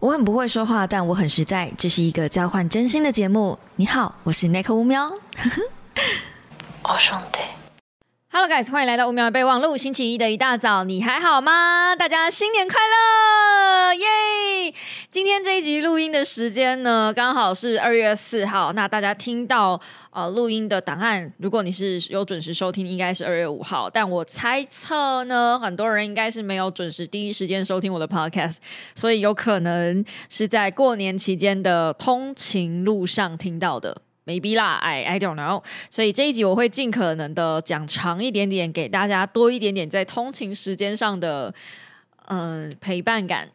我很不会说话，但我很实在。这是一个交换真心的节目。你好，我是 Nick 乌喵。我兄弟。Hello guys，欢迎来到乌喵的备忘录。星期一的一大早，你还好吗？大家新年快乐，耶！今天这一集录音的时间呢，刚好是二月四号。那大家听到呃录音的档案，如果你是有准时收听，应该是二月五号。但我猜测呢，很多人应该是没有准时第一时间收听我的 podcast，所以有可能是在过年期间的通勤路上听到的。maybe 啦，I I don't know。所以这一集我会尽可能的讲长一点点，给大家多一点点在通勤时间上的嗯陪伴感。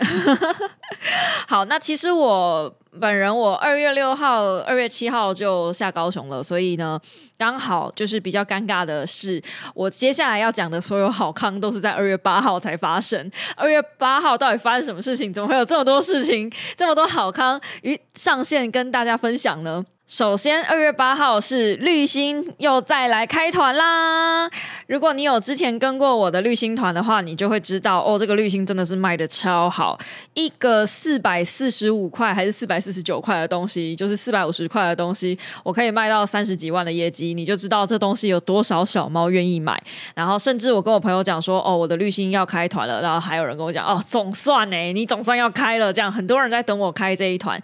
好，那其实我本人我二月六号、二月七号就下高雄了，所以呢，刚好就是比较尴尬的是，我接下来要讲的所有好康都是在二月八号才发生。二月八号到底发生什么事情？怎么会有这么多事情、这么多好康于上线跟大家分享呢？首先，二月八号是绿星又再来开团啦！如果你有之前跟过我的绿星团的话，你就会知道哦，这个绿星真的是卖的超好，一个四百四十五块还是四百四十九块的东西，就是四百五十块的东西，我可以卖到三十几万的业绩，你就知道这东西有多少小猫愿意买。然后，甚至我跟我朋友讲说，哦，我的绿星要开团了，然后还有人跟我讲，哦，总算呢，你总算要开了，这样很多人在等我开这一团。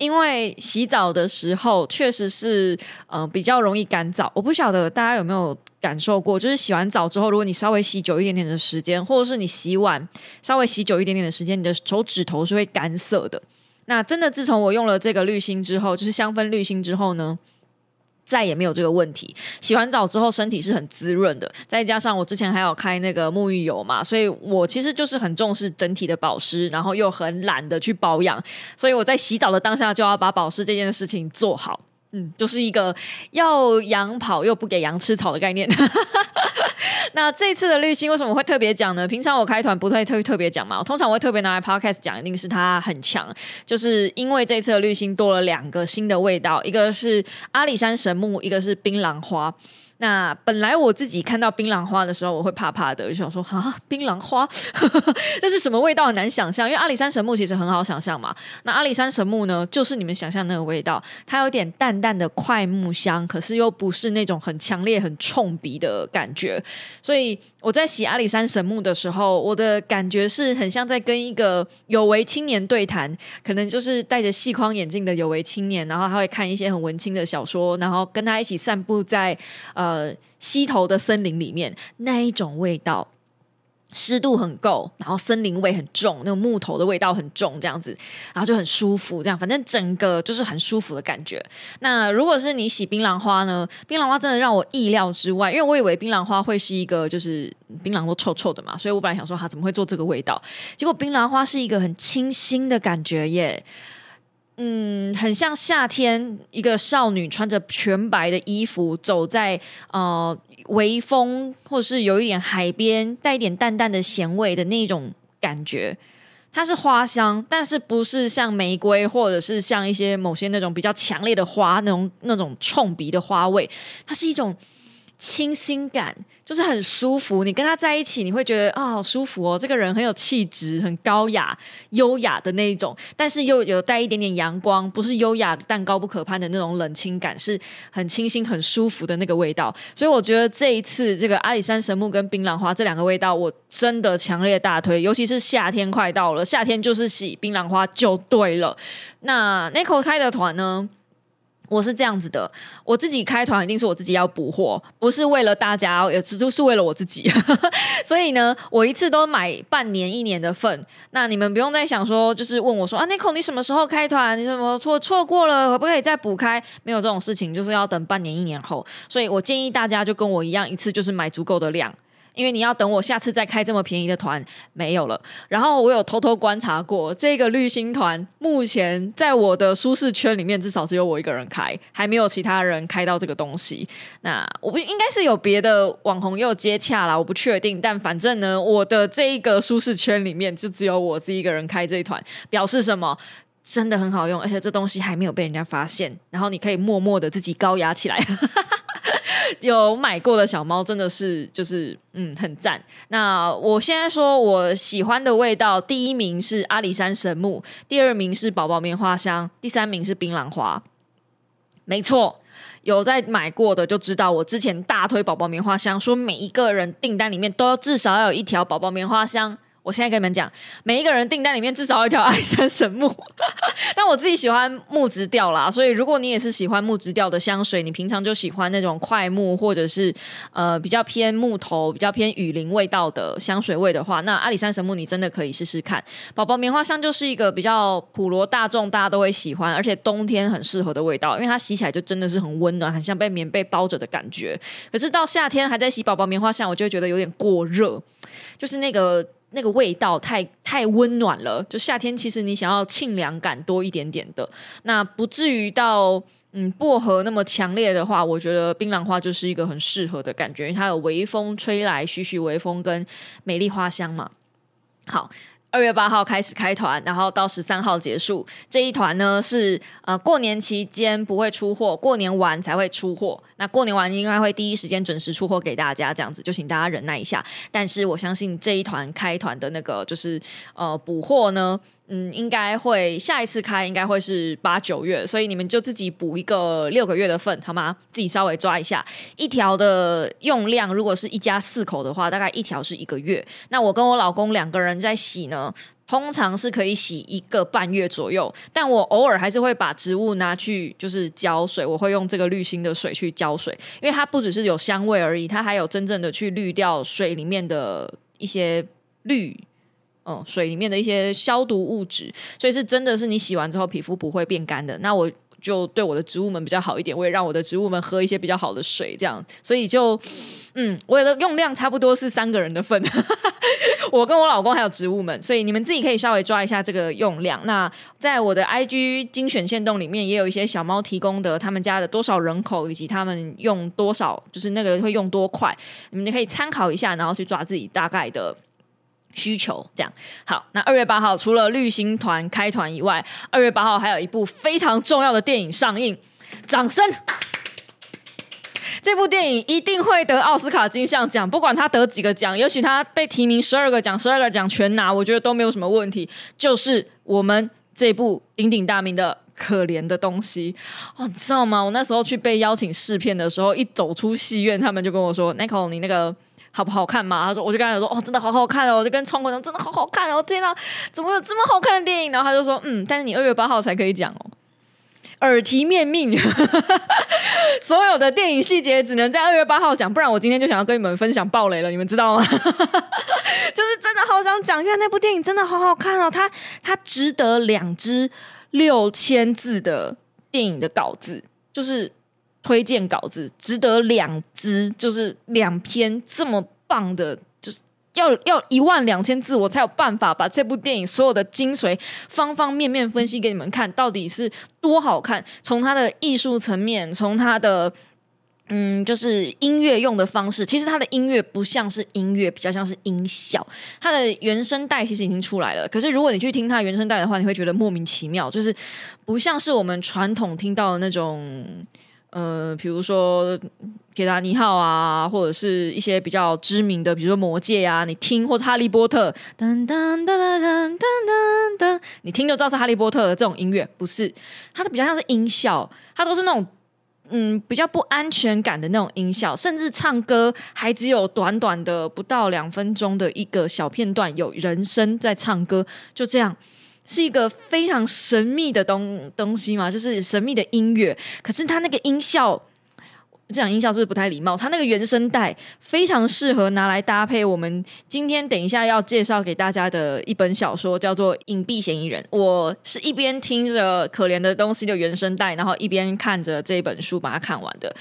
因为洗澡的时候确实是呃比较容易干燥，我不晓得大家有没有感受过，就是洗完澡之后，如果你稍微洗久一点点的时间，或者是你洗碗稍微洗久一点点的时间，你的手指头是会干涩的。那真的自从我用了这个滤芯之后，就是香氛滤芯之后呢，再也没有这个问题。洗完澡之后，身体是很滋润的，再加上我之前还有开那个沐浴油嘛，所以我其实就是很重视整体的保湿，然后又很懒得去保养，所以我在洗澡的当下就要把保湿这件事情做好。嗯，就是一个要羊跑又不给羊吃草的概念。那这次的滤芯为什么会特别讲呢？平常我开团不会特特别讲嘛，通常我会特别拿来 podcast 讲，一定是它很强，就是因为这次的滤芯多了两个新的味道，一个是阿里山神木，一个是槟榔花。那本来我自己看到槟榔花的时候，我会怕怕的，就想说啊，槟榔花，那是什么味道很难想象，因为阿里山神木其实很好想象嘛。那阿里山神木呢，就是你们想象那个味道，它有点淡淡的快木香，可是又不是那种很强烈、很冲鼻的感觉。所以我在洗阿里山神木的时候，我的感觉是很像在跟一个有为青年对谈，可能就是戴着细框眼镜的有为青年，然后他会看一些很文青的小说，然后跟他一起散步在呃。呃，溪头的森林里面那一种味道，湿度很够，然后森林味很重，那种木头的味道很重，这样子，然后就很舒服，这样，反正整个就是很舒服的感觉。那如果是你洗槟榔花呢？槟榔花真的让我意料之外，因为我以为槟榔花会是一个就是槟榔都臭臭的嘛，所以我本来想说它怎么会做这个味道，结果槟榔花是一个很清新的感觉耶。嗯，很像夏天，一个少女穿着全白的衣服走在呃微风，或者是有一点海边，带一点淡淡的咸味的那种感觉。它是花香，但是不是像玫瑰，或者是像一些某些那种比较强烈的花那种那种冲鼻的花味。它是一种清新感。就是很舒服，你跟他在一起，你会觉得啊，好舒服哦。这个人很有气质，很高雅、优雅的那一种，但是又有带一点点阳光，不是优雅但高不可攀的那种冷清感，是很清新、很舒服的那个味道。所以我觉得这一次这个阿里山神木跟槟榔花这两个味道，我真的强烈大推，尤其是夏天快到了，夏天就是洗槟榔花就对了。那 Nico 开的团呢？我是这样子的，我自己开团一定是我自己要补货，不是为了大家，也只是为了我自己。所以呢，我一次都买半年、一年的份。那你们不用再想说，就是问我说啊，Nico，你什么时候开团？你什么错错过了，可不可以再补开？没有这种事情，就是要等半年、一年后。所以我建议大家就跟我一样，一次就是买足够的量。因为你要等我下次再开这么便宜的团没有了。然后我有偷偷观察过这个绿星团，目前在我的舒适圈里面，至少只有我一个人开，还没有其他人开到这个东西。那我不应该是有别的网红又接洽啦，我不确定。但反正呢，我的这一个舒适圈里面，就只有我自己一个人开这一团，表示什么？真的很好用，而且这东西还没有被人家发现。然后你可以默默的自己高雅起来。有买过的小猫真的是就是嗯很赞。那我现在说我喜欢的味道，第一名是阿里山神木，第二名是宝宝棉花香，第三名是槟榔花。没错，有在买过的就知道，我之前大推宝宝棉花香，说每一个人订单里面都要至少要有一条宝宝棉花香。我现在跟你们讲，每一个人订单里面至少有一条爱山神木，但我自己喜欢木质调啦，所以如果你也是喜欢木质调的香水，你平常就喜欢那种快木或者是呃比较偏木头、比较偏雨林味道的香水味的话，那阿里山神木你真的可以试试看。宝宝棉花香就是一个比较普罗大众大家都会喜欢，而且冬天很适合的味道，因为它洗起来就真的是很温暖，很像被棉被包着的感觉。可是到夏天还在洗宝宝棉花香，我就会觉得有点过热，就是那个。那个味道太太温暖了，就夏天其实你想要沁凉感多一点点的，那不至于到嗯薄荷那么强烈的话，我觉得槟榔花就是一个很适合的感觉，因为它有微风吹来，徐徐微风跟美丽花香嘛。好。二月八号开始开团，然后到十三号结束。这一团呢是呃过年期间不会出货，过年完才会出货。那过年完应该会第一时间准时出货给大家，这样子就请大家忍耐一下。但是我相信这一团开团的那个就是呃补货呢。嗯，应该会下一次开应该会是八九月，所以你们就自己补一个六个月的份，好吗？自己稍微抓一下，一条的用量，如果是一家四口的话，大概一条是一个月。那我跟我老公两个人在洗呢，通常是可以洗一个半月左右，但我偶尔还是会把植物拿去就是浇水，我会用这个滤芯的水去浇水，因为它不只是有香味而已，它还有真正的去滤掉水里面的一些氯。嗯，水里面的一些消毒物质，所以是真的是你洗完之后皮肤不会变干的。那我就对我的植物们比较好一点，我也让我的植物们喝一些比较好的水，这样。所以就嗯，我的用量差不多是三个人的份，我跟我老公还有植物们，所以你们自己可以稍微抓一下这个用量。那在我的 IG 精选线洞里面，也有一些小猫提供的他们家的多少人口以及他们用多少，就是那个会用多快，你们可以参考一下，然后去抓自己大概的。需求这样好，那二月八号除了绿星团开团以外，二月八号还有一部非常重要的电影上映，掌声！这部电影一定会得奥斯卡金像奖，不管他得几个奖，尤其他被提名十二个奖，十二个奖全拿，我觉得都没有什么问题。就是我们这部鼎鼎大名的《可怜的东西》哦，你知道吗？我那时候去被邀请试片的时候，一走出戏院，他们就跟我说：“Nico，你那个。”好不好看嘛？他说，我就跟他说，哦，真的好好看哦，我就跟窗口讲，真的好好看哦，天哪，怎么有这么好看的电影？然后他就说，嗯，但是你二月八号才可以讲哦，耳提面命，所有的电影细节只能在二月八号讲，不然我今天就想要跟你们分享暴雷了，你们知道吗？就是真的好想讲，因为那部电影真的好好看哦，它它值得两支六千字的电影的稿子，就是。推荐稿子值得两支，就是两篇这么棒的，就是要要一万两千字，我才有办法把这部电影所有的精髓方方面面分析给你们看，到底是多好看。从它的艺术层面，从它的嗯，就是音乐用的方式，其实它的音乐不像是音乐，比较像是音效。它的原声带其实已经出来了，可是如果你去听它原声带的话，你会觉得莫名其妙，就是不像是我们传统听到的那种。呃，比如说《铁达尼号》啊，或者是一些比较知名的，比如说《魔戒》啊，你听或者《哈利波特》，噔噔噔噔噔噔噔，你听就知道是《哈利波特》的这种音乐，不是它的比较像是音效，它都是那种嗯比较不安全感的那种音效，甚至唱歌还只有短短的不到两分钟的一个小片段，有人声在唱歌，就这样。是一个非常神秘的东东西嘛，就是神秘的音乐。可是它那个音效，这样音效是不是不太礼貌？它那个原声带非常适合拿来搭配我们今天等一下要介绍给大家的一本小说，叫做《隐蔽嫌疑人》。我是一边听着《可怜的东西》的原声带，然后一边看着这本书把它看完的。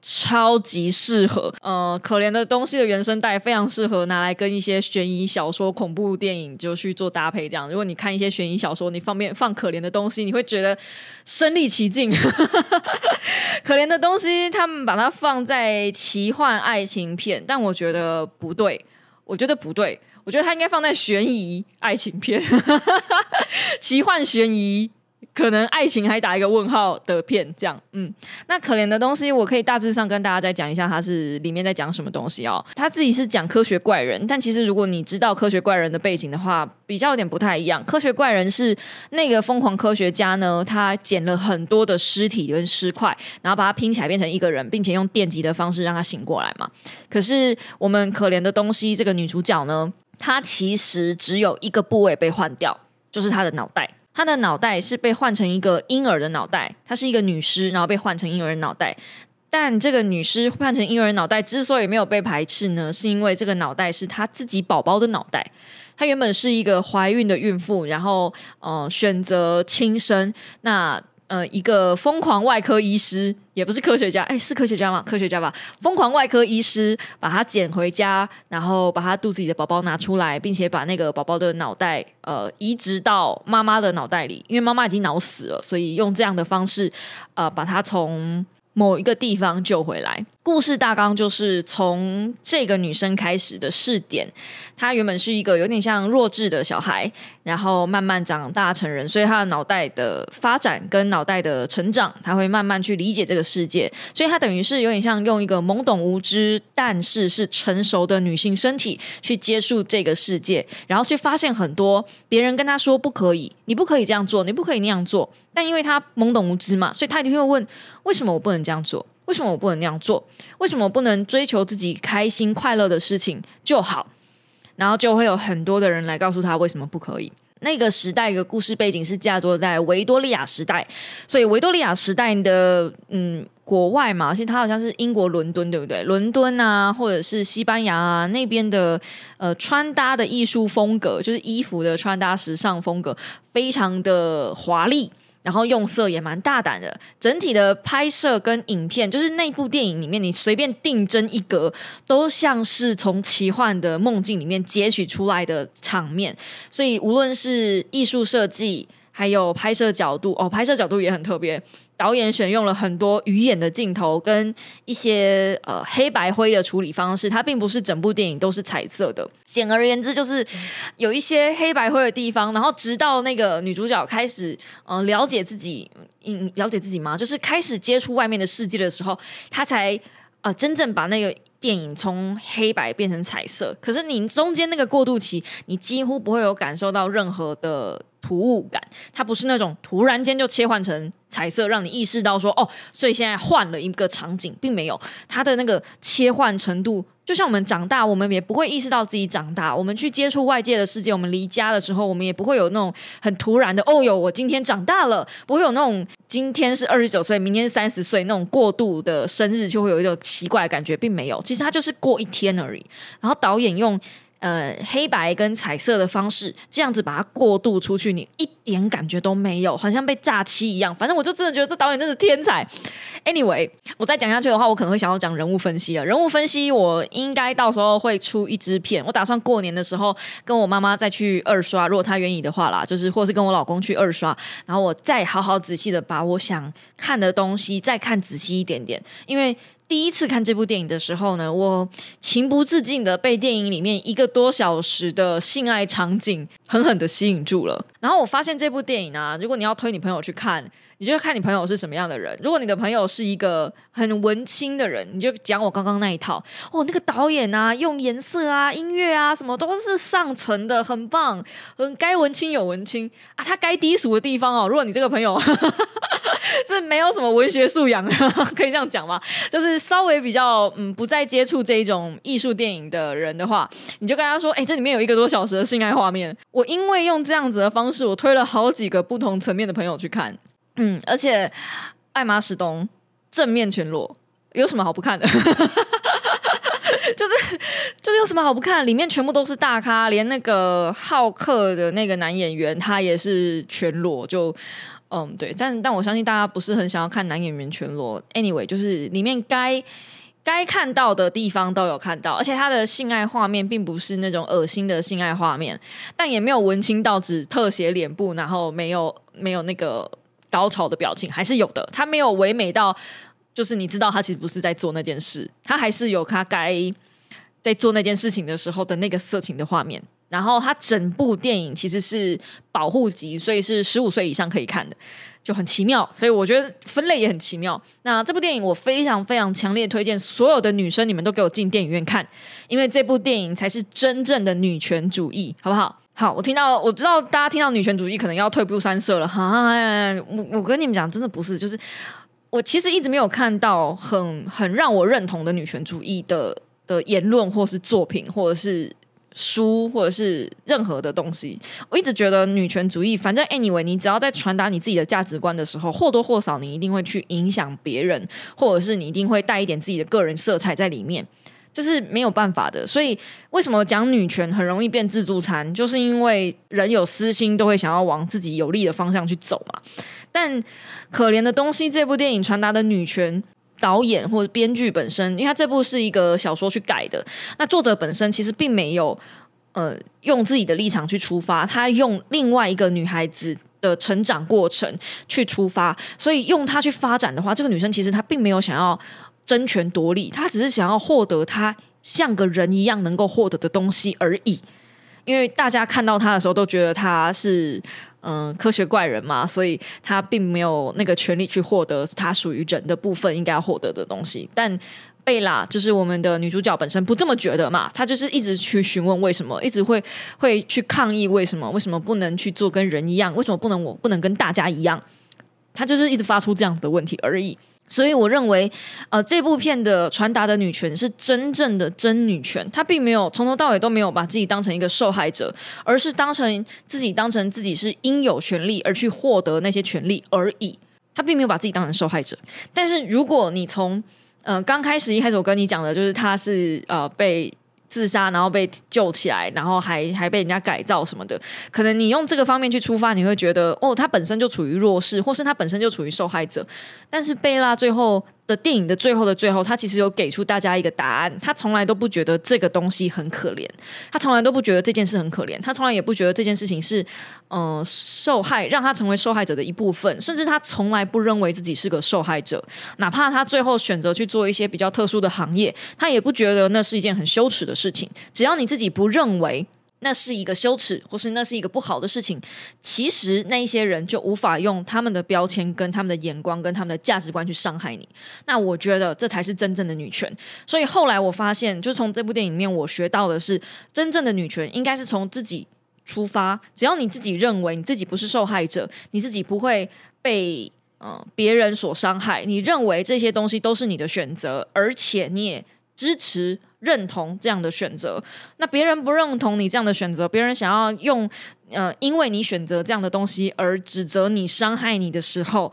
超级适合，呃，可怜的东西的原声带非常适合拿来跟一些悬疑小说、恐怖电影就去做搭配。这样，如果你看一些悬疑小说，你方便放可怜的东西，你会觉得身临其境。可怜的东西，他们把它放在奇幻爱情片，但我觉得不对，我觉得不对，我觉得它应该放在悬疑爱情片，奇幻悬疑。可能爱情还打一个问号的片，这样，嗯，那可怜的东西，我可以大致上跟大家再讲一下，它是里面在讲什么东西哦。他自己是讲科学怪人，但其实如果你知道科学怪人的背景的话，比较有点不太一样。科学怪人是那个疯狂科学家呢，他捡了很多的尸体跟尸块，然后把它拼起来变成一个人，并且用电击的方式让他醒过来嘛。可是我们可怜的东西，这个女主角呢，她其实只有一个部位被换掉，就是她的脑袋。她的脑袋是被换成一个婴儿的脑袋，她是一个女尸，然后被换成婴儿的脑袋。但这个女尸换成婴儿脑袋之所以没有被排斥呢，是因为这个脑袋是她自己宝宝的脑袋。她原本是一个怀孕的孕妇，然后呃选择轻生。那呃，一个疯狂外科医师，也不是科学家，哎，是科学家吗？科学家吧，疯狂外科医师把他捡回家，然后把他肚子里的宝宝拿出来，并且把那个宝宝的脑袋呃移植到妈妈的脑袋里，因为妈妈已经脑死了，所以用这样的方式呃把他从某一个地方救回来。故事大纲就是从这个女生开始的试点，她原本是一个有点像弱智的小孩，然后慢慢长大成人，所以她的脑袋的发展跟脑袋的成长，她会慢慢去理解这个世界，所以她等于是有点像用一个懵懂无知，但是是成熟的女性身体去接触这个世界，然后去发现很多别人跟她说不可以，你不可以这样做，你不可以那样做，但因为他懵懂无知嘛，所以他一定会问：为什么我不能这样做？为什么我不能那样做？为什么我不能追求自己开心快乐的事情就好？然后就会有很多的人来告诉他为什么不可以。那个时代的故事背景是架坐在维多利亚时代，所以维多利亚时代的嗯国外嘛，其实它好像是英国伦敦，对不对？伦敦啊，或者是西班牙啊那边的呃穿搭的艺术风格，就是衣服的穿搭时尚风格，非常的华丽。然后用色也蛮大胆的，整体的拍摄跟影片，就是那部电影里面，你随便定帧一格，都像是从奇幻的梦境里面截取出来的场面。所以无论是艺术设计，还有拍摄角度，哦，拍摄角度也很特别。导演选用了很多鱼眼的镜头跟一些呃黑白灰的处理方式，它并不是整部电影都是彩色的。简而言之，就是有一些黑白灰的地方。然后直到那个女主角开始嗯了解自己，嗯了解自己吗？就是开始接触外面的世界的时候，她才呃真正把那个电影从黑白变成彩色。可是你中间那个过渡期，你几乎不会有感受到任何的。突兀感，它不是那种突然间就切换成彩色，让你意识到说哦，所以现在换了一个场景，并没有它的那个切换程度。就像我们长大，我们也不会意识到自己长大。我们去接触外界的世界，我们离家的时候，我们也不会有那种很突然的哦哟，我今天长大了，不会有那种今天是二十九岁，明天是三十岁那种过度的生日，就会有一种奇怪的感觉，并没有。其实它就是过一天而已。然后导演用。呃，黑白跟彩色的方式，这样子把它过渡出去，你一点感觉都没有，好像被炸漆一样。反正我就真的觉得这导演真是天才。Anyway，我再讲下去的话，我可能会想要讲人物分析了。人物分析，我应该到时候会出一支片。我打算过年的时候跟我妈妈再去二刷，如果她愿意的话啦，就是或是跟我老公去二刷，然后我再好好仔细的把我想看的东西再看仔细一点点，因为。第一次看这部电影的时候呢，我情不自禁的被电影里面一个多小时的性爱场景狠狠的吸引住了。然后我发现这部电影啊，如果你要推你朋友去看。你就看你朋友是什么样的人。如果你的朋友是一个很文青的人，你就讲我刚刚那一套。哦，那个导演啊，用颜色啊、音乐啊，什么都是上乘的，很棒。很，该文青有文青啊，他该低俗的地方哦。如果你这个朋友 是没有什么文学素养，可以这样讲吗？就是稍微比较嗯不再接触这一种艺术电影的人的话，你就跟他说：“哎，这里面有一个多小时的性爱画面。”我因为用这样子的方式，我推了好几个不同层面的朋友去看。嗯，而且艾玛史东正面全裸，有什么好不看的？就是就是有什么好不看？里面全部都是大咖，连那个浩克的那个男演员他也是全裸。就嗯，对，但但我相信大家不是很想要看男演员全裸。Anyway，就是里面该该看到的地方都有看到，而且他的性爱画面并不是那种恶心的性爱画面，但也没有文青到只特写脸部，然后没有没有那个。高潮的表情还是有的，他没有唯美到，就是你知道他其实不是在做那件事，他还是有他该在做那件事情的时候的那个色情的画面，然后它整部电影其实是保护级，所以是十五岁以上可以看的，就很奇妙。所以我觉得分类也很奇妙。那这部电影我非常非常强烈推荐所有的女生，你们都给我进电影院看，因为这部电影才是真正的女权主义，好不好？好，我听到我知道大家听到女权主义可能要退步三舍了哈。我我跟你们讲，真的不是，就是我其实一直没有看到很很让我认同的女权主义的的言论，或是作品，或者是书，或者是任何的东西。我一直觉得女权主义，反正 anyway，你只要在传达你自己的价值观的时候，或多或少你一定会去影响别人，或者是你一定会带一点自己的个人色彩在里面。这是没有办法的，所以为什么讲女权很容易变自助餐？就是因为人有私心，都会想要往自己有利的方向去走嘛。但可怜的东西，这部电影传达的女权导演或者编剧本身，因为他这部是一个小说去改的，那作者本身其实并没有呃用自己的立场去出发，他用另外一个女孩子的成长过程去出发，所以用她去发展的话，这个女生其实她并没有想要。争权夺利，她只是想要获得她像个人一样能够获得的东西而已。因为大家看到他的时候都觉得他是嗯科学怪人嘛，所以他并没有那个权利去获得他属于人的部分应该要获得的东西。但贝拉就是我们的女主角本身不这么觉得嘛，她就是一直去询问为什么，一直会会去抗议为什么，为什么不能去做跟人一样，为什么不能我不能跟大家一样？她就是一直发出这样的问题而已。所以我认为，呃，这部片的传达的女权是真正的真女权，她并没有从头到尾都没有把自己当成一个受害者，而是当成自己当成自己是应有权利而去获得那些权利而已。她并没有把自己当成受害者。但是如果你从呃刚开始一开始我跟你讲的就是她是呃被。自杀，然后被救起来，然后还还被人家改造什么的，可能你用这个方面去出发，你会觉得哦，他本身就处于弱势，或是他本身就处于受害者。但是贝拉最后。的电影的最后的最后，他其实有给出大家一个答案。他从来都不觉得这个东西很可怜，他从来都不觉得这件事很可怜，他从来也不觉得这件事情是嗯受害，让他成为受害者的一部分。甚至他从来不认为自己是个受害者，哪怕他最后选择去做一些比较特殊的行业，他也不觉得那是一件很羞耻的事情。只要你自己不认为。那是一个羞耻，或是那是一个不好的事情。其实那一些人就无法用他们的标签、跟他们的眼光、跟他们的价值观去伤害你。那我觉得这才是真正的女权。所以后来我发现，就从这部电影里面，我学到的是，真正的女权应该是从自己出发。只要你自己认为你自己不是受害者，你自己不会被嗯别人所伤害，你认为这些东西都是你的选择，而且你也支持。认同这样的选择，那别人不认同你这样的选择，别人想要用呃，因为你选择这样的东西而指责你、伤害你的时候，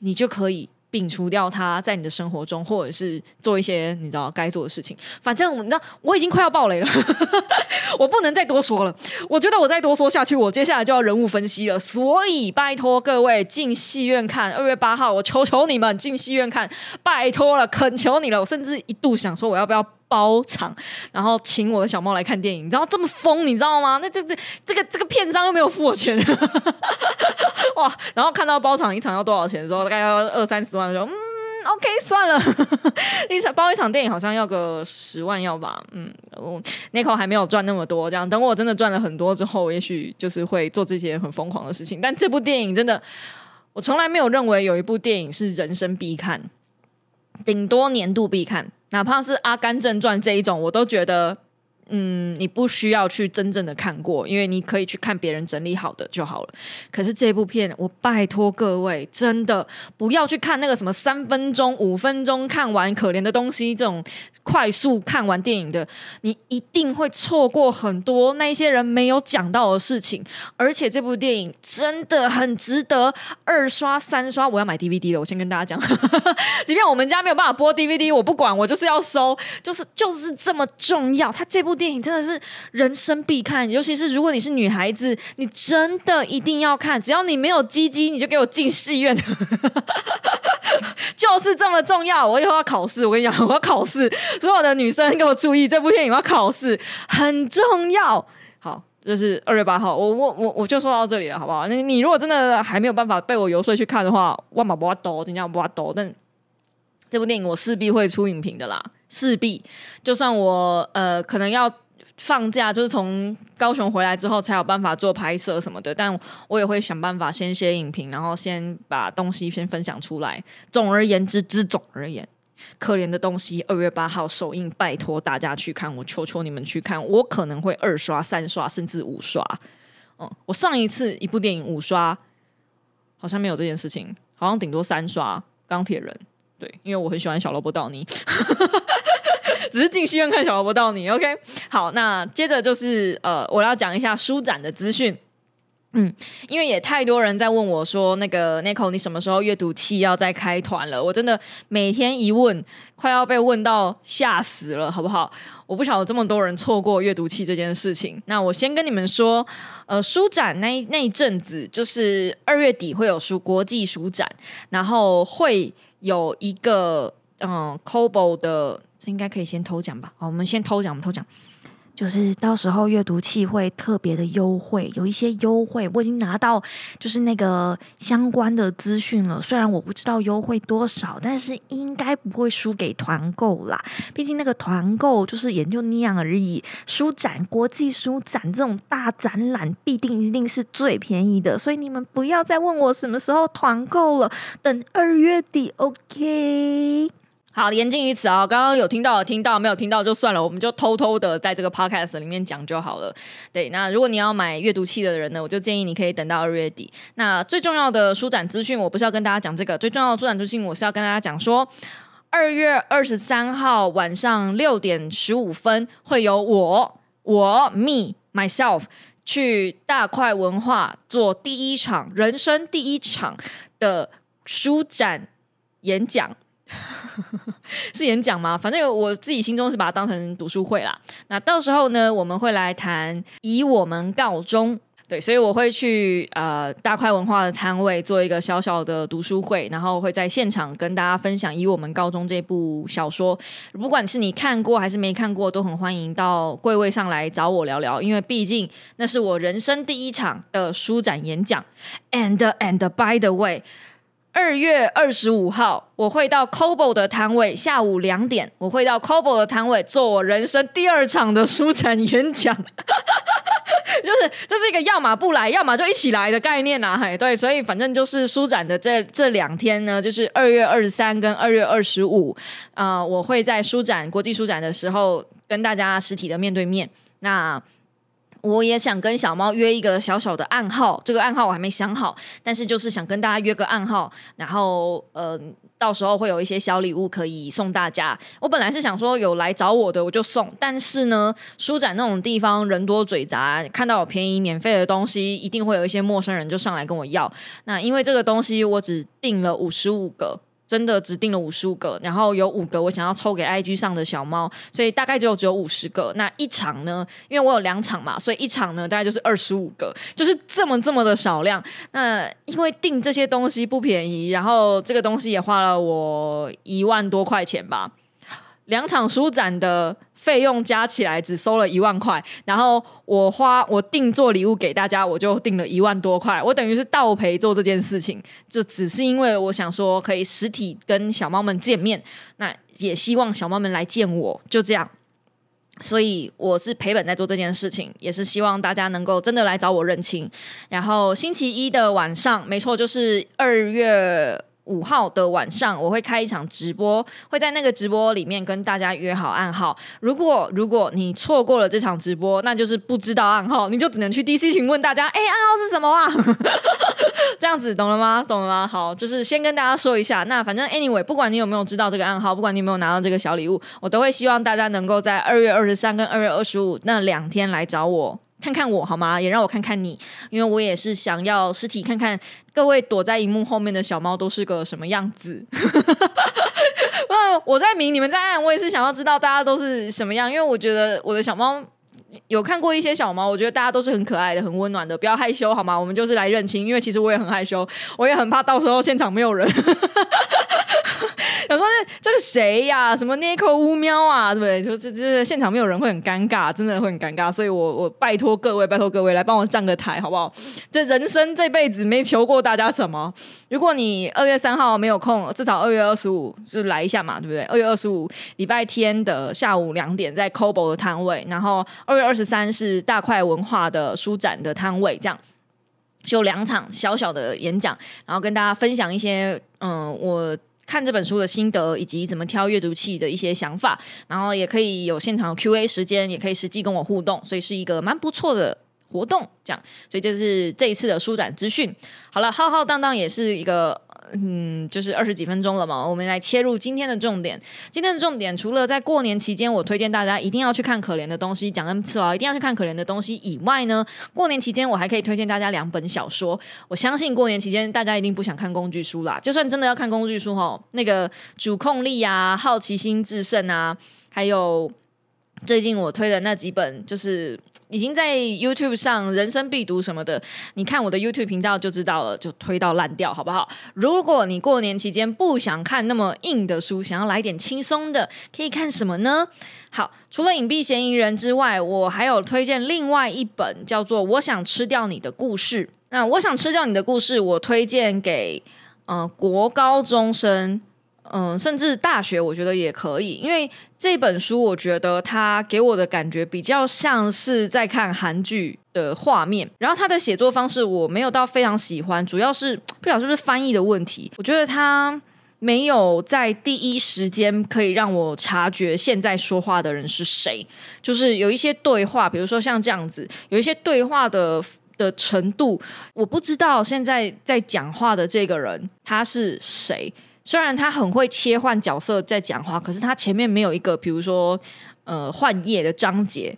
你就可以。摒除掉他在你的生活中，或者是做一些你知道该做的事情。反正我，你知道我已经快要爆雷了，我不能再多说了。我觉得我再多说下去，我接下来就要人物分析了。所以拜托各位进戏院看，二月八号，我求求你们进戏院看，拜托了，恳求你了。我甚至一度想说，我要不要包场，然后请我的小猫来看电影。你知道这么疯，你知道吗？那这这这个这个片商又没有付我钱。哇！然后看到包场一场要多少钱的时候，大概要二三十万的时候，嗯，OK，算了，一场包一场电影好像要个十万要吧？嗯，我那口还没有赚那么多，这样等我真的赚了很多之后，也许就是会做这些很疯狂的事情。但这部电影真的，我从来没有认为有一部电影是人生必看，顶多年度必看，哪怕是《阿甘正传》这一种，我都觉得。嗯，你不需要去真正的看过，因为你可以去看别人整理好的就好了。可是这部片，我拜托各位，真的不要去看那个什么三分钟、五分钟看完可怜的东西这种快速看完电影的，你一定会错过很多那些人没有讲到的事情。而且这部电影真的很值得二刷、三刷。我要买 DVD 了，我先跟大家讲，即便我们家没有办法播 DVD，我不管，我就是要收，就是就是这么重要。它这部。电影真的是人生必看，尤其是如果你是女孩子，你真的一定要看。只要你没有鸡鸡，你就给我进戏院，就是这么重要。我以后要考试，我跟你讲，我要考试。所有的女生给我注意，这部电影要考试，很重要。好，就是二月八号，我我我我就说到这里了，好不好？你你如果真的还没有办法被我游说去看的话，万马不要抖，怎样不要抖？但这部电影我势必会出影评的啦。势必，就算我呃可能要放假就是从高雄回来之后才有办法做拍摄什么的，但我也会想办法先写影评，然后先把东西先分享出来。总而言之，之总而言，可怜的东西二月八号首映，拜托大家去看，我求求你们去看，我可能会二刷、三刷甚至五刷。嗯，我上一次一部电影五刷好像没有这件事情，好像顶多三刷《钢铁人》。对，因为我很喜欢小萝卜道尼。只是进戏院看小萝卜到你，OK？好，那接着就是呃，我要讲一下书展的资讯。嗯，因为也太多人在问我说，那个 Nico，你什么时候阅读器要再开团了？我真的每天一问，快要被问到吓死了，好不好？我不晓得这么多人错过阅读器这件事情。那我先跟你们说，呃，书展那那一阵子，就是二月底会有书国际书展，然后会有一个嗯 c o b o 的。这应该可以先偷讲吧？好，我们先偷讲，我们偷讲，就是到时候阅读器会特别的优惠，有一些优惠，我已经拿到就是那个相关的资讯了。虽然我不知道优惠多少，但是应该不会输给团购啦。毕竟那个团购就是也就那样而已。书展、国际书展这种大展览，必定一定是最便宜的。所以你们不要再问我什么时候团购了，等二月底，OK。好，言尽于此啊！刚刚有听到，听到没有听到就算了，我们就偷偷的在这个 podcast 里面讲就好了。对，那如果你要买阅读器的人呢，我就建议你可以等到二月底。那最重要的书展资讯，我不是要跟大家讲这个，最重要的书展资讯，我是要跟大家讲说，二月二十三号晚上六点十五分，会有我我 me myself 去大块文化做第一场人生第一场的书展演讲。是演讲吗？反正我自己心中是把它当成读书会啦。那到时候呢，我们会来谈以我们告终。对，所以我会去呃大块文化的摊位做一个小小的读书会，然后会在现场跟大家分享以我们高中这部小说。不管是你看过还是没看过，都很欢迎到柜位上来找我聊聊，因为毕竟那是我人生第一场的书展演讲。And and by the way。二月二十五号，我会到 Cobo 的摊位，下午两点，我会到 Cobo 的摊位做我人生第二场的书展演讲，就是这是一个要么不来，要么就一起来的概念呐，嘿，对，所以反正就是书展的这这两天呢，就是二月二十三跟二月二十五，啊，我会在书展国际书展的时候跟大家实体的面对面，那。我也想跟小猫约一个小小的暗号，这个暗号我还没想好，但是就是想跟大家约个暗号，然后呃，到时候会有一些小礼物可以送大家。我本来是想说有来找我的我就送，但是呢，书展那种地方人多嘴杂，看到有便宜免费的东西，一定会有一些陌生人就上来跟我要。那因为这个东西我只订了五十五个。真的只定了五十五个，然后有五个我想要抽给 IG 上的小猫，所以大概就只有五十个。那一场呢？因为我有两场嘛，所以一场呢大概就是二十五个，就是这么这么的少量。那因为订这些东西不便宜，然后这个东西也花了我一万多块钱吧。两场书展的费用加起来只收了一万块，然后我花我定做礼物给大家，我就定了一万多块，我等于是倒赔做这件事情，就只是因为我想说可以实体跟小猫们见面，那也希望小猫们来见我，就这样，所以我是赔本在做这件事情，也是希望大家能够真的来找我认亲。然后星期一的晚上，没错，就是二月。五号的晚上，我会开一场直播，会在那个直播里面跟大家约好暗号。如果如果你错过了这场直播，那就是不知道暗号，你就只能去 DC 群问大家：“哎，暗号是什么啊？” 这样子懂了吗？懂了吗？好，就是先跟大家说一下。那反正 anyway，不管你有没有知道这个暗号，不管你有没有拿到这个小礼物，我都会希望大家能够在二月二十三跟二月二十五那两天来找我。看看我好吗？也让我看看你，因为我也是想要实体看看各位躲在荧幕后面的小猫都是个什么样子。嗯，我在明，你们在暗，我也是想要知道大家都是什么样，因为我觉得我的小猫有看过一些小猫，我觉得大家都是很可爱的、很温暖的，不要害羞好吗？我们就是来认亲，因为其实我也很害羞，我也很怕到时候现场没有人。有时候这这个谁呀？什么 Nico 乌喵啊？对不对？就这这现场没有人会很尴尬，真的会很尴尬。所以我我拜托各位，拜托各位来帮我站个台，好不好？这人生这辈子没求过大家什么。如果你二月三号没有空，至少二月二十五就来一下嘛，对不对？二月二十五礼拜天的下午两点在 Cobo 的摊位，然后二月二十三是大块文化的书展的摊位，这样。就两场小小的演讲，然后跟大家分享一些嗯，我看这本书的心得，以及怎么挑阅读器的一些想法，然后也可以有现场 Q A 时间，也可以实际跟我互动，所以是一个蛮不错的活动。这样，所以这是这一次的书展资讯。好了，浩浩荡荡也是一个。嗯，就是二十几分钟了嘛，我们来切入今天的重点。今天的重点除了在过年期间，我推荐大家一定要去看《可怜的东西》，讲 N 次了，一定要去看《可怜的东西》以外呢，过年期间我还可以推荐大家两本小说。我相信过年期间大家一定不想看工具书啦，就算真的要看工具书哈，那个主控力啊、好奇心制胜啊，还有最近我推的那几本，就是。已经在 YouTube 上人生必读什么的，你看我的 YouTube 频道就知道了，就推到烂掉，好不好？如果你过年期间不想看那么硬的书，想要来点轻松的，可以看什么呢？好，除了隐蔽嫌疑人之外，我还有推荐另外一本叫做《我想吃掉你的故事》。那我想吃掉你的故事，我推荐给呃国高中生。嗯，甚至大学我觉得也可以，因为这本书我觉得它给我的感觉比较像是在看韩剧的画面，然后它的写作方式我没有到非常喜欢，主要是不晓得是不是翻译的问题，我觉得它没有在第一时间可以让我察觉现在说话的人是谁，就是有一些对话，比如说像这样子，有一些对话的的程度，我不知道现在在讲话的这个人他是谁。虽然他很会切换角色在讲话，可是他前面没有一个，比如说，呃，换页的章节。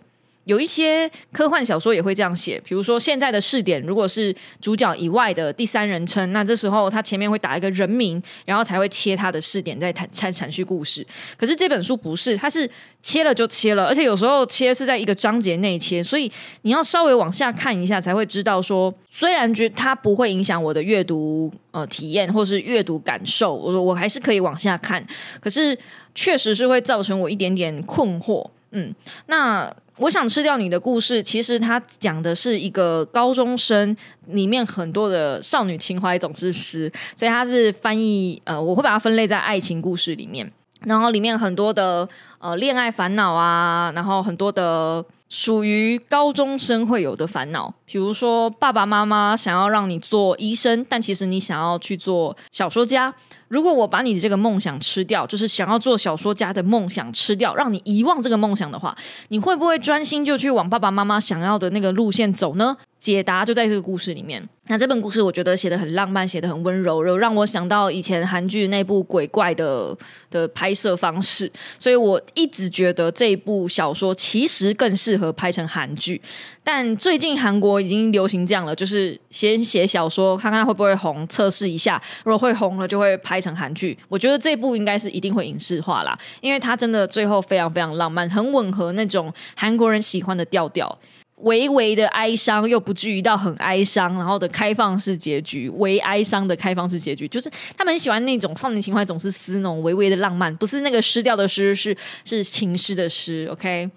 有一些科幻小说也会这样写，比如说现在的试点，如果是主角以外的第三人称，那这时候他前面会打一个人名，然后才会切他的试点，再谈阐阐叙故事。可是这本书不是，它是切了就切了，而且有时候切是在一个章节内切，所以你要稍微往下看一下，才会知道说，虽然觉得它不会影响我的阅读呃体验或是阅读感受，我我还是可以往下看，可是确实是会造成我一点点困惑。嗯，那。我想吃掉你的故事，其实它讲的是一个高中生里面很多的少女情怀总是诗，所以它是翻译呃，我会把它分类在爱情故事里面，然后里面很多的呃恋爱烦恼啊，然后很多的属于高中生会有的烦恼，比如说爸爸妈妈想要让你做医生，但其实你想要去做小说家。如果我把你的这个梦想吃掉，就是想要做小说家的梦想吃掉，让你遗忘这个梦想的话，你会不会专心就去往爸爸妈妈想要的那个路线走呢？解答就在这个故事里面。那这本故事我觉得写的很浪漫，写的很温柔，有让我想到以前韩剧那部鬼怪的的拍摄方式，所以我一直觉得这部小说其实更适合拍成韩剧。但最近韩国已经流行这样了，就是先写小说看看会不会红，测试一下，如果会红了就会拍成韩剧。我觉得这部应该是一定会影视化啦，因为它真的最后非常非常浪漫，很吻合那种韩国人喜欢的调调。微微的哀伤，又不至于到很哀伤，然后的开放式结局，微哀伤的开放式结局，就是他们喜欢那种少年情怀，总是撕那种微微的浪漫，不是那个失掉的失，是是情诗的诗。OK。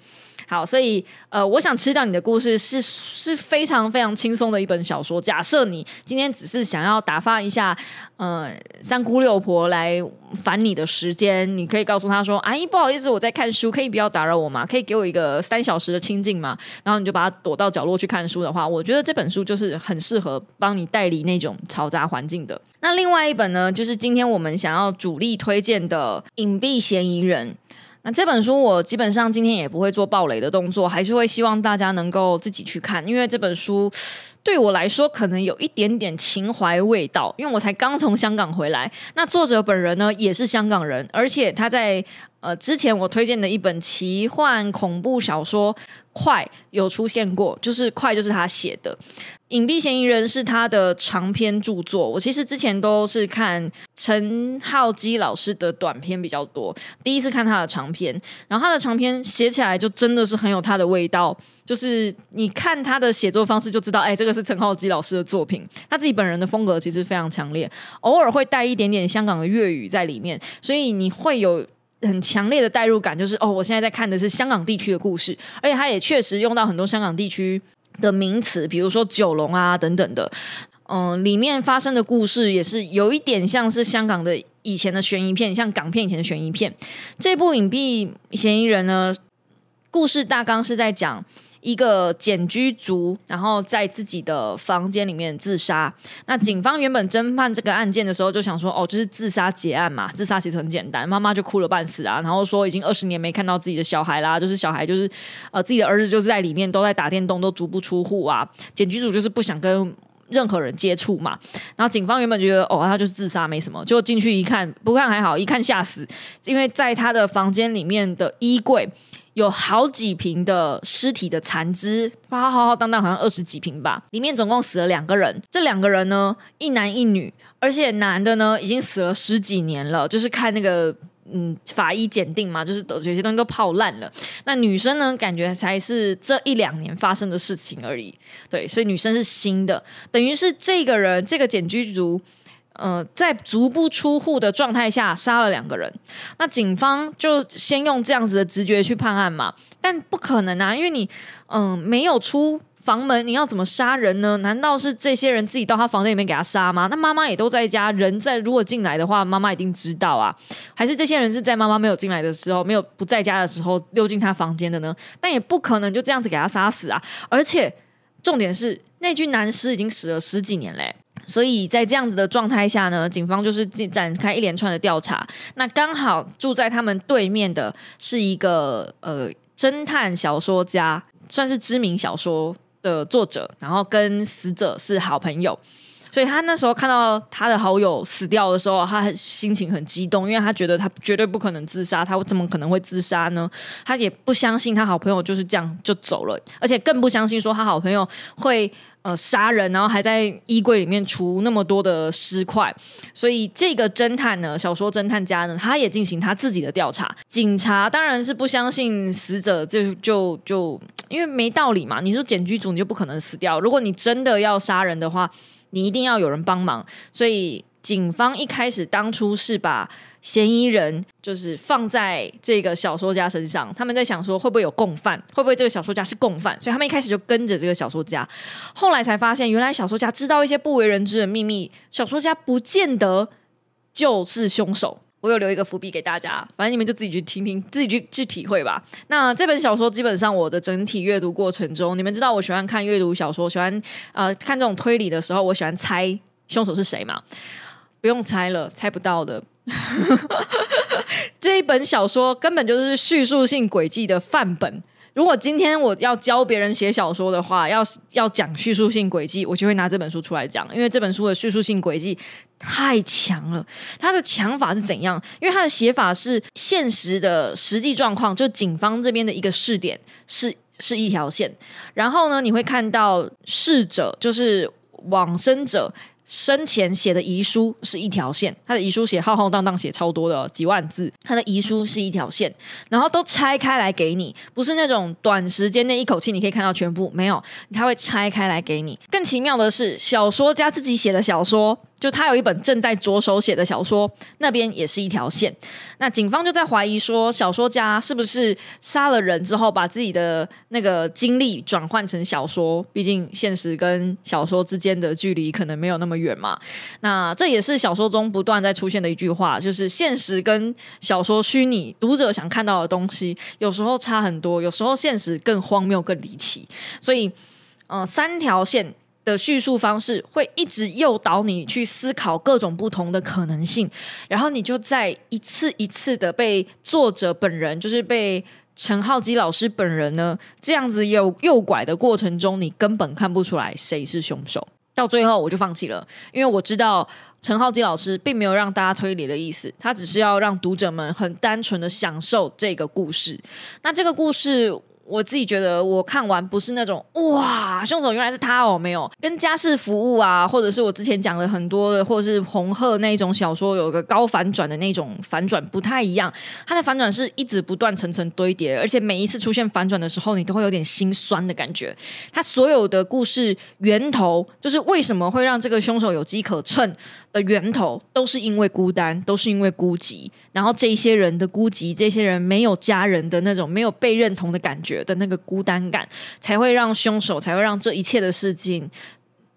好，所以呃，我想吃掉你的故事是是非常非常轻松的一本小说。假设你今天只是想要打发一下呃三姑六婆来烦你的时间，你可以告诉他说：“阿姨，不好意思，我在看书，可以不要打扰我吗？可以给我一个三小时的清静吗？”然后你就把它躲到角落去看书的话，我觉得这本书就是很适合帮你代理那种嘈杂环境的。那另外一本呢，就是今天我们想要主力推荐的《隐蔽嫌疑人》。那这本书我基本上今天也不会做暴雷的动作，还是会希望大家能够自己去看，因为这本书对我来说可能有一点点情怀味道，因为我才刚从香港回来。那作者本人呢也是香港人，而且他在呃之前我推荐的一本奇幻恐怖小说《快》有出现过，就是《快》就是他写的。隐蔽嫌疑人是他的长篇著作，我其实之前都是看陈浩基老师的短篇比较多，第一次看他的长篇，然后他的长篇写起来就真的是很有他的味道，就是你看他的写作方式就知道，哎，这个是陈浩基老师的作品，他自己本人的风格其实非常强烈，偶尔会带一点点香港的粤语在里面，所以你会有。很强烈的代入感，就是哦，我现在在看的是香港地区的故事，而且他也确实用到很多香港地区的名词，比如说九龙啊等等的。嗯，里面发生的故事也是有一点像是香港的以前的悬疑片，像港片以前的悬疑片。这部《隐蔽嫌疑人》呢，故事大纲是在讲。一个简居族，然后在自己的房间里面自杀。那警方原本侦办这个案件的时候，就想说，哦，就是自杀结案嘛，自杀其实很简单。妈妈就哭了半死啊，然后说已经二十年没看到自己的小孩啦，就是小孩就是呃自己的儿子就是在里面都在打电动，都足不出户啊。简居族就是不想跟任何人接触嘛。然后警方原本觉得，哦，他就是自杀没什么，结果进去一看，不看还好，一看吓死，因为在他的房间里面的衣柜。有好几瓶的尸体的残肢，浩浩浩荡荡，好像二十几瓶吧。里面总共死了两个人，这两个人呢，一男一女，而且男的呢已经死了十几年了，就是看那个嗯法医检定嘛，就是有些东西都泡烂了。那女生呢，感觉才是这一两年发生的事情而已。对，所以女生是新的，等于是这个人这个检居族。呃，在足不出户的状态下杀了两个人，那警方就先用这样子的直觉去判案嘛，但不可能啊，因为你嗯没有出房门，你要怎么杀人呢？难道是这些人自己到他房间里面给他杀吗？那妈妈也都在家，人在如果进来的话，妈妈一定知道啊，还是这些人是在妈妈没有进来的时候，没有不在家的时候溜进他房间的呢？但也不可能就这样子给他杀死啊！而且重点是，那具男尸已经死了十几年嘞。所以在这样子的状态下呢，警方就是展开一连串的调查。那刚好住在他们对面的是一个呃侦探小说家，算是知名小说的作者，然后跟死者是好朋友。所以他那时候看到他的好友死掉的时候，他心情很激动，因为他觉得他绝对不可能自杀，他怎么可能会自杀呢？他也不相信他好朋友就是这样就走了，而且更不相信说他好朋友会呃杀人，然后还在衣柜里面除那么多的尸块。所以这个侦探呢，小说侦探家呢，他也进行他自己的调查。警察当然是不相信死者，就就就因为没道理嘛。你说检举组你就不可能死掉，如果你真的要杀人的话。你一定要有人帮忙，所以警方一开始当初是把嫌疑人就是放在这个小说家身上，他们在想说会不会有共犯，会不会这个小说家是共犯，所以他们一开始就跟着这个小说家，后来才发现原来小说家知道一些不为人知的秘密，小说家不见得就是凶手。我有留一个伏笔给大家，反正你们就自己去听听，自己去去体会吧。那这本小说基本上我的整体阅读过程中，你们知道我喜欢看阅读小说，喜欢呃看这种推理的时候，我喜欢猜凶手是谁嘛？不用猜了，猜不到的。这一本小说根本就是叙述性轨迹的范本。如果今天我要教别人写小说的话，要要讲叙述性轨迹，我就会拿这本书出来讲，因为这本书的叙述性轨迹太强了。它的强法是怎样？因为它的写法是现实的实际状况，就警方这边的一个试点是是一条线，然后呢，你会看到逝者就是往生者。生前写的遗书是一条线，他的遗书写浩浩荡荡，写超多的几万字。他的遗书是一条线，然后都拆开来给你，不是那种短时间内一口气你可以看到全部，没有，他会拆开来给你。更奇妙的是，小说家自己写的小说。就他有一本正在着手写的小说，那边也是一条线。那警方就在怀疑说，小说家是不是杀了人之后，把自己的那个经历转换成小说？毕竟现实跟小说之间的距离可能没有那么远嘛。那这也是小说中不断在出现的一句话，就是现实跟小说虚拟读者想看到的东西，有时候差很多，有时候现实更荒谬、更离奇。所以，呃，三条线。的叙述方式会一直诱导你去思考各种不同的可能性，然后你就在一次一次的被作者本人，就是被陈浩基老师本人呢这样子有诱拐的过程中，你根本看不出来谁是凶手。到最后我就放弃了，因为我知道陈浩基老师并没有让大家推理的意思，他只是要让读者们很单纯的享受这个故事。那这个故事。我自己觉得我看完不是那种哇，凶手原来是他哦，没有跟家事服务啊，或者是我之前讲的很多的，或者是红鹤那种小说有个高反转的那种反转不太一样，它的反转是一直不断层层堆叠，而且每一次出现反转的时候，你都会有点心酸的感觉。它所有的故事源头就是为什么会让这个凶手有机可乘的源头，都是因为孤单，都是因为孤寂，然后这些人的孤寂，这些人没有家人的那种没有被认同的感觉。的那个孤单感，才会让凶手，才会让这一切的事情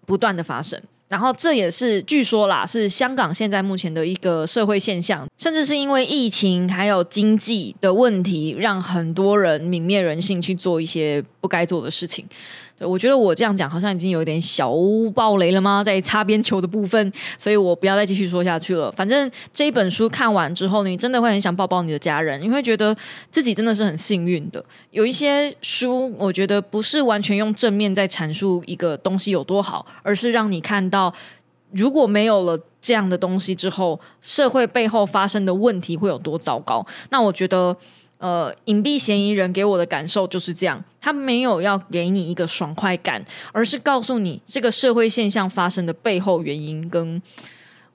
不断的发生。然后这也是据说啦，是香港现在目前的一个社会现象，甚至是因为疫情还有经济的问题，让很多人泯灭人性去做一些该做的事情。对，我觉得我这样讲好像已经有一点小爆雷了吗？在擦边球的部分，所以我不要再继续说下去了。反正这一本书看完之后，你真的会很想抱抱你的家人，你会觉得自己真的是很幸运的。有一些书，我觉得不是完全用正面在阐述一个东西有多好，而是让你看到，如果没有了这样的东西之后，社会背后发生的问题会有多糟糕。那我觉得。呃，隐蔽嫌疑人给我的感受就是这样，他没有要给你一个爽快感，而是告诉你这个社会现象发生的背后原因，跟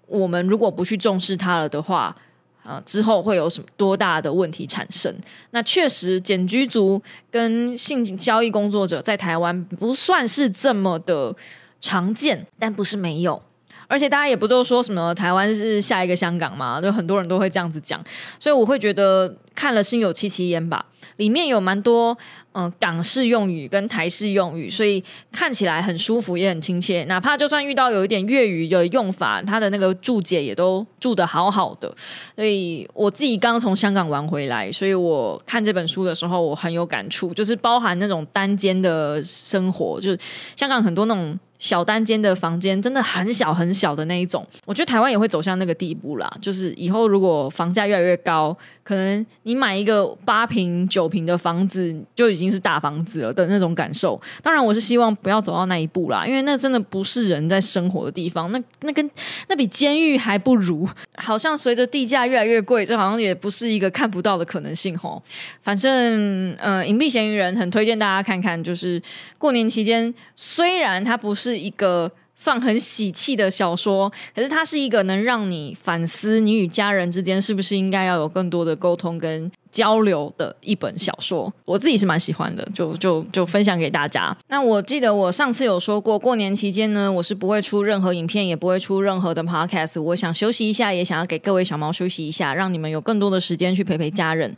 我们如果不去重视它了的话，啊，之后会有什么多大的问题产生？那确实，检居族跟性交易工作者在台湾不算是这么的常见，但不是没有。而且大家也不都说什么台湾是下一个香港嘛，就很多人都会这样子讲，所以我会觉得看了心有戚戚焉吧。里面有蛮多嗯港式用语跟台式用语，所以看起来很舒服也很亲切。哪怕就算遇到有一点粤语的用法，它的那个注解也都注的好好的。所以我自己刚从香港玩回来，所以我看这本书的时候我很有感触，就是包含那种单间的生活，就是香港很多那种。小单间的房间真的很小很小的那一种，我觉得台湾也会走向那个地步啦。就是以后如果房价越来越高，可能你买一个八平九平的房子就已经是大房子了的那种感受。当然，我是希望不要走到那一步啦，因为那真的不是人在生活的地方，那那跟那比监狱还不如。好像随着地价越来越贵，这好像也不是一个看不到的可能性吼。反正，呃，隐蔽嫌疑人很推荐大家看看，就是过年期间，虽然它不是。一个算很喜气的小说，可是它是一个能让你反思你与家人之间是不是应该要有更多的沟通跟交流的一本小说。我自己是蛮喜欢的，就就就分享给大家。那我记得我上次有说过，过年期间呢，我是不会出任何影片，也不会出任何的 podcast。我想休息一下，也想要给各位小猫休息一下，让你们有更多的时间去陪陪家人。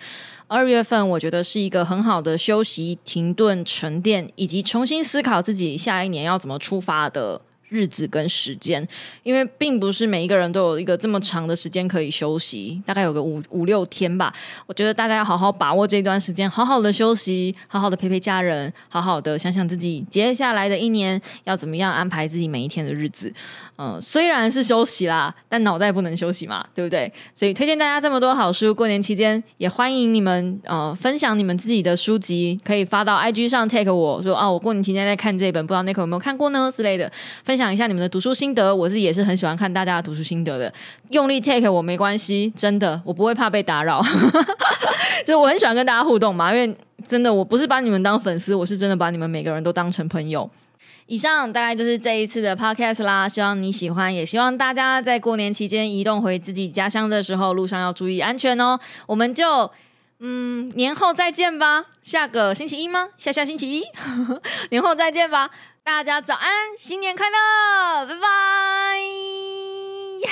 二月份我觉得是一个很好的休息、停顿、沉淀，以及重新思考自己下一年要怎么出发的。日子跟时间，因为并不是每一个人都有一个这么长的时间可以休息，大概有个五五六天吧。我觉得大家要好好把握这段时间，好好的休息，好好的陪陪家人，好好的想想自己接下来的一年要怎么样安排自己每一天的日子。嗯，虽然是休息啦，但脑袋不能休息嘛，对不对？所以推荐大家这么多好书，过年期间也欢迎你们呃分享你们自己的书籍，可以发到 IG 上 take 我说啊，我过年期间在看这本，不知道 Nick 有没有看过呢之类的。分分享一下你们的读书心得，我自己也是很喜欢看大家的读书心得的。用力 take 我没关系，真的，我不会怕被打扰。就我很喜欢跟大家互动嘛，因为真的我不是把你们当粉丝，我是真的把你们每个人都当成朋友。以上大概就是这一次的 podcast 啦，希望你喜欢，也希望大家在过年期间移动回自己家乡的时候，路上要注意安全哦。我们就嗯年后再见吧，下个星期一吗？下下星期一，年后再见吧。大家早安，新年快乐，拜拜呀。